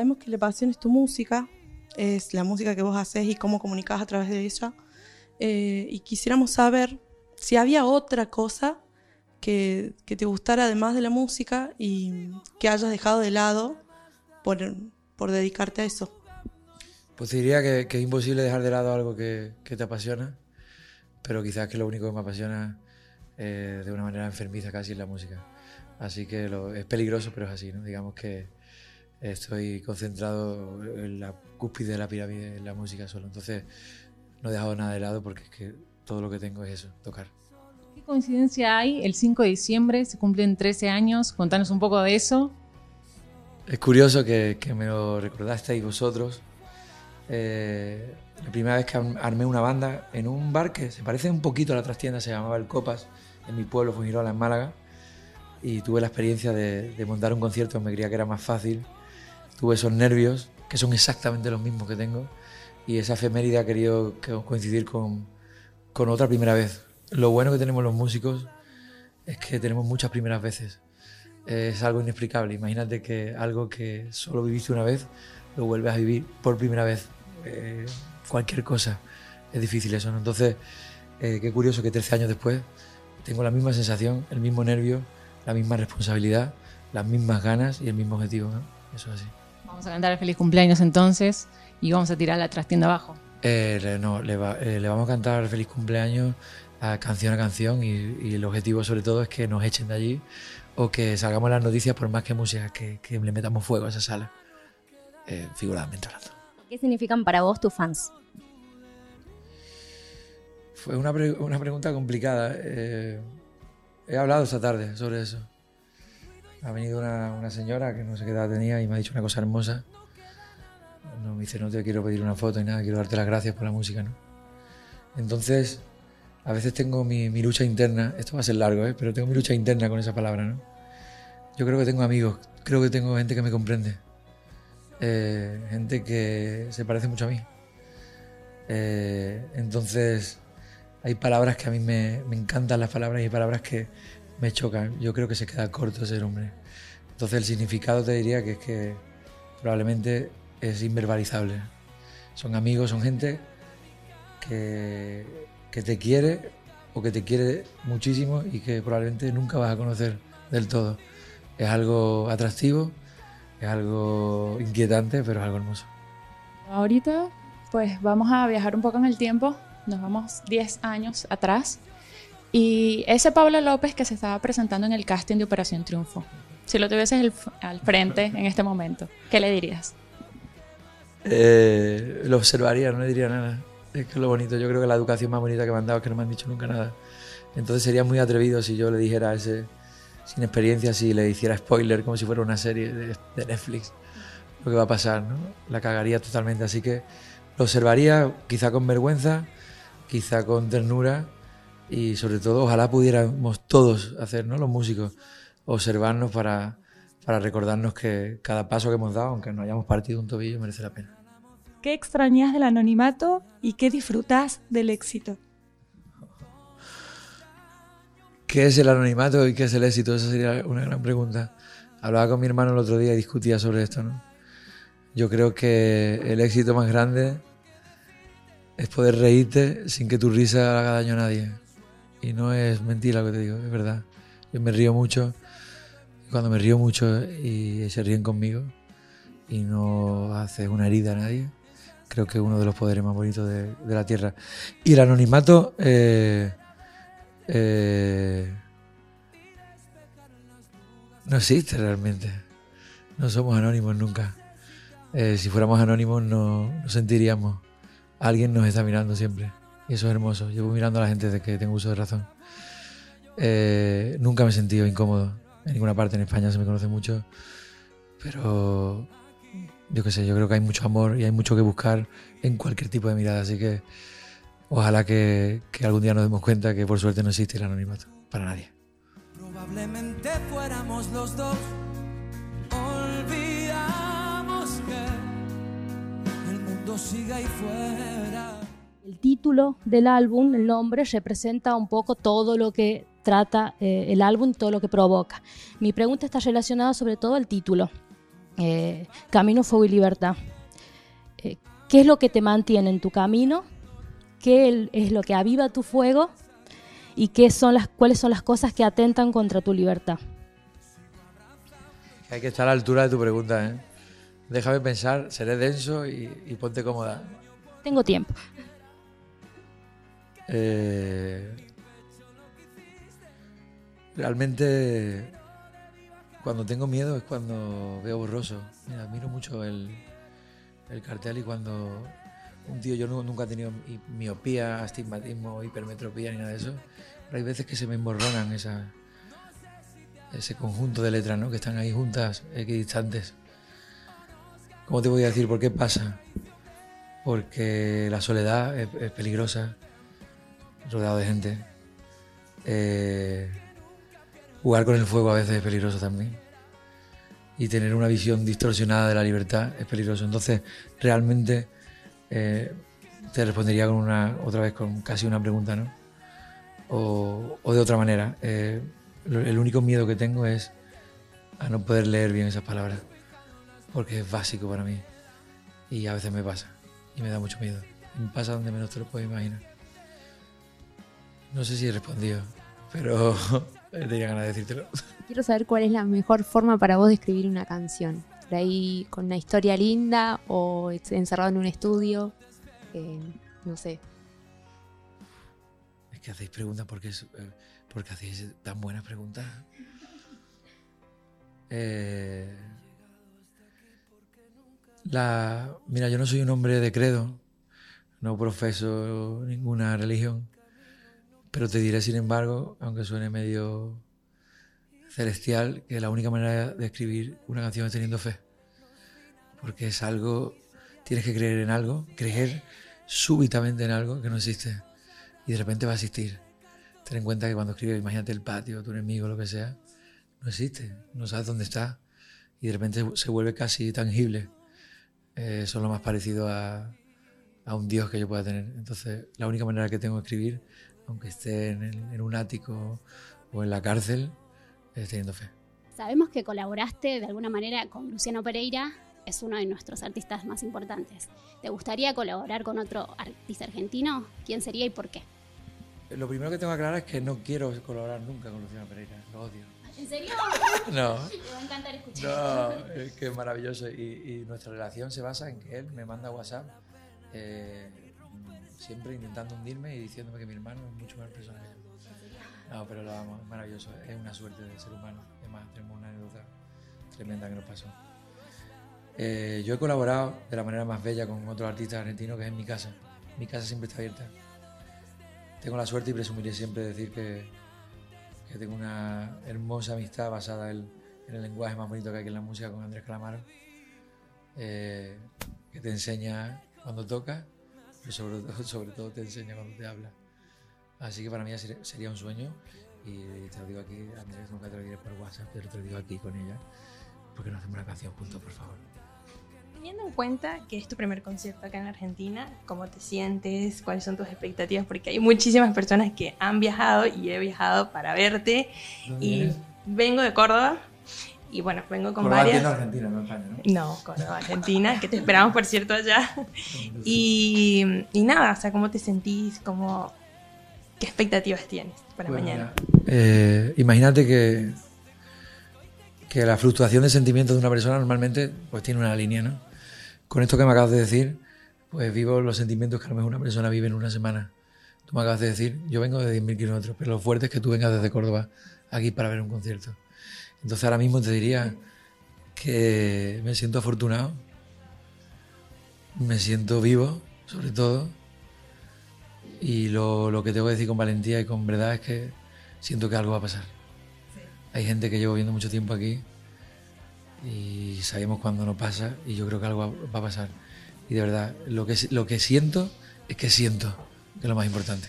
Sabemos que la pasión es tu música, es la música que vos haces y cómo comunicas a través de ella. Eh, y quisiéramos saber si había otra cosa que, te gustara además de la música y que hayas dejado de lado por, por dedicarte a eso. Pues diría que, es imposible dejar de lado algo que, te apasiona, pero quizás que lo único que me apasiona eh, de una manera enfermiza casi es la música. Así que es peligroso, pero es así, ¿no? Digamos que estoy concentrado en la cúspide de la pirámide en la música solo. Entonces no he dejado nada de lado porque es que todo lo que tengo es eso, tocar. ¿Qué coincidencia hay? El 5 de diciembre se cumplen 13 años. Contanos un poco de eso. Es curioso que, me lo recordasteis vosotros. Eh, la primera vez que armé una banda en un bar que se parece un poquito a la trastienda, se llamaba El Copas, en mi pueblo, Fujirola, en Málaga. Y tuve la experiencia de, de montar un concierto, me creía que era más fácil. Tuve esos nervios, que son exactamente los mismos que tengo. Y esa efeméride ha querido coincidir con, con otra primera vez. Lo bueno que tenemos los músicos es que tenemos muchas primeras veces. Es algo inexplicable. Imagínate que algo que solo viviste una vez lo vuelves a vivir por primera vez. Eh, cualquier cosa. Es difícil eso. Entonces, eh, qué curioso que 13 años después tengo la misma sensación, el mismo nervio, la misma responsabilidad, las mismas ganas y el mismo objetivo. Eso es así. Vamos a cantar el feliz cumpleaños entonces y vamos a tirar la trastienda abajo. Eh, no, le, eh, le, vamos a cantar feliz cumpleaños a canción a canción y, el objetivo sobre todo es que nos echen de allí o que salgamos las noticias por más que música, que, que le metamos fuego a esa sala, eh, figuradamente hablando. ¿Qué significan para vos tus fans? Fue una, una pregunta complicada. Eh, he hablado esta tarde sobre eso. Ha venido una, una señora que no sé qué edad tenía y me ha dicho una cosa hermosa me dice, no te quiero pedir una foto ni nada, quiero darte las gracias por la música, ¿no? Entonces, a veces tengo mi, lucha interna, esto va a ser largo, ¿eh? pero tengo mi lucha interna con esa palabra, ¿no? Yo creo que tengo amigos, creo que tengo gente que me comprende, eh, gente que se parece mucho a mí. Eh, entonces, hay palabras que a mí me, me, encantan las palabras y palabras que me chocan. Yo creo que se queda corto ese hombre. Entonces, el significado te diría que es que probablemente es inverbalizable. Son amigos, son gente que, que te quiere o que te quiere muchísimo y que probablemente nunca vas a conocer del todo. Es algo atractivo, es algo inquietante, pero es algo hermoso. Ahorita, pues vamos a viajar un poco en el tiempo, nos vamos 10 años atrás. Y ese Pablo López que se estaba presentando en el casting de Operación Triunfo, si lo tuvieses al frente en este momento, ¿qué le dirías? Eh, lo observaría, no le diría nada. Es que lo bonito, yo creo que la educación más bonita que me han dado es que no me han dicho nunca nada. Entonces sería muy atrevido si yo le dijera a ese, sin experiencia, si le hiciera spoiler como si fuera una serie de, Netflix, lo que va a pasar, ¿no? La cagaría totalmente. Así que lo observaría quizá con vergüenza, quizá con ternura y sobre todo ojalá pudiéramos todos hacer, ¿no? Los músicos, observarnos para para recordarnos que cada paso que hemos dado, aunque no hayamos partido un tobillo, merece la pena. ¿Qué extrañas del anonimato y qué disfrutas del éxito? ¿Qué es el anonimato y qué es el éxito? Esa sería una gran pregunta. Hablaba con mi hermano el otro día y discutía sobre esto. ¿no? Yo creo que el éxito más grande es poder reírte sin que tu risa haga daño a nadie. Y no es mentira lo que te digo, es verdad. Yo me río mucho cuando me río mucho y se ríen conmigo y no hace una herida a nadie, creo que es uno de los poderes más bonitos de, la Tierra. Y el anonimato... Eh, eh, no existe realmente. No somos anónimos nunca. Eh, si fuéramos anónimos no, sentiríamos. Alguien nos está mirando siempre. Y eso es hermoso. Llevo mirando a la gente desde que tengo uso de razón. nunca me he sentido incómodo en ninguna parte en España se me conoce mucho, pero yo qué sé, yo creo que hay mucho amor y hay mucho que buscar en cualquier tipo de mirada, así que ojalá que, algún día nos demos cuenta que por suerte no existe el anonimato para nadie. Probablemente fuéramos los dos, olvidamos que el mundo siga ahí fuera. El título del álbum, el nombre, representa un poco todo lo que trata eh, el álbum, todo lo que provoca. Mi pregunta está relacionada sobre todo al título. eh, Camino, Fuego y Libertad. Eh, ¿Qué es lo que te mantiene en tu camino? ¿Qué es lo que aviva tu fuego? ¿Y qué son las, cuáles son las cosas que atentan contra tu libertad? Hay que estar a la altura de tu pregunta, ¿eh? Déjame pensar, seré denso y, ponte cómoda. Tengo tiempo. Eh, realmente, cuando tengo miedo es cuando veo borroso. admiro mucho el, el cartel y cuando un tío, yo nunca he tenido miopía, astigmatismo, hipermetropía ni nada de eso, pero hay veces que se me emborronan esa, ese conjunto de letras, ¿no? Que están ahí juntas, equidistantes. ¿Cómo te voy a decir por qué pasa? Porque la soledad es, peligrosa, rodeado de gente. Eh, jugar con el fuego a veces es peligroso también. Y tener una visión distorsionada de la libertad es peligroso. Entonces, realmente eh, te respondería con una, otra vez con casi una pregunta, ¿no? O, de otra manera. Eh, el único miedo que tengo es a no poder leer bien esas palabras, porque es básico para mí. Y a veces me pasa, y me da mucho miedo. me pasa donde menos te lo puedes imaginar. No sé si he respondido, pero tenía ganas de decírtelo. Quiero saber cuál es la mejor forma para vos de escribir una canción. Por ahí con una historia linda o encerrado en un estudio. Eh, no sé. Es que hacéis preguntas porque eh, porque hacéis tan buenas preguntas. Eh, la, mira, yo no soy un hombre de credo, no profeso ninguna religión, pero te diré, sin embargo, aunque suene medio celestial, que la única manera de escribir una canción es teniendo fe. Porque es algo, tienes que creer en algo, creer súbitamente en algo que no existe y de repente va a existir ten en cuenta que cuando escribes, imagínate el patio, tu enemigo, lo que sea, no existe, no sabes dónde está y de repente se vuelve casi tangible. Eh, eso es lo más parecido a, a, un Dios que yo pueda tener. Entonces, la única manera que tengo de escribir, aunque esté en, en un ático o en la cárcel, es teniendo fe. Sabemos que colaboraste de alguna manera con Luciano Pereira, es uno de nuestros artistas más importantes. ¿Te gustaría colaborar con otro artista argentino? ¿Quién sería y por qué? Lo primero que tengo que aclarar es que no quiero colaborar nunca con Luciano Pereira, lo odio. ¿En serio? No. Me va a encantar escuchar. No, es que es maravilloso. Y, nuestra relación se basa en que él me manda WhatsApp eh, siempre intentando hundirme y diciéndome que mi hermano es mucho más persona que yo. No, pero lo amo, es maravilloso. Es una suerte de ser humano. Además, tenemos una anécdota tremenda que nos pasó. Eh, yo he colaborado de la manera más bella con otro artista argentino que es en mi casa. Mi casa siempre está abierta tengo la suerte y presumiré siempre decir que, que tengo una hermosa amistad basada en, el lenguaje más bonito que hay en la música con Andrés Calamaro, eh, que te enseña cuando toca, pero sobre todo, sobre todo te enseña cuando te habla. Así que para mí sería un sueño y te lo digo aquí, Andrés, nunca te lo diré por WhatsApp, pero te lo digo aquí con ella, porque nos hacemos una canción juntos, por favor. Teniendo en cuenta que es tu primer concierto acá en Argentina, ¿cómo te sientes? ¿Cuáles son tus expectativas? Porque hay muchísimas personas que han viajado y he viajado para verte. Y vengo de Córdoba. Y bueno, vengo con Córdoba varias. Argentina, no España, ¿no? No, Córdoba, Argentina, que te esperamos, por cierto, allá. Y, y nada, o sea, ¿cómo te sentís? ¿Cómo, ¿Qué expectativas tienes para pues mañana? Eh, imagínate que, que la fluctuación de sentimientos de una persona normalmente pues tiene una línea, ¿no? con esto que me acabas de decir, pues vivo los sentimientos que a lo mejor una persona vive en una semana. Tú me acabas de decir, yo vengo de 10.000 kilómetros, pero lo fuerte es que tú vengas desde Córdoba aquí para ver un concierto. Entonces ahora mismo te diría que me siento afortunado, me siento vivo, sobre todo, y lo, lo que tengo que decir con valentía y con verdad es que siento que algo va a pasar. Hay gente que llevo viendo mucho tiempo aquí y sabemos cuándo no pasa y yo creo que algo va a pasar. Y de verdad, lo que, lo que siento es que siento, que es lo más importante.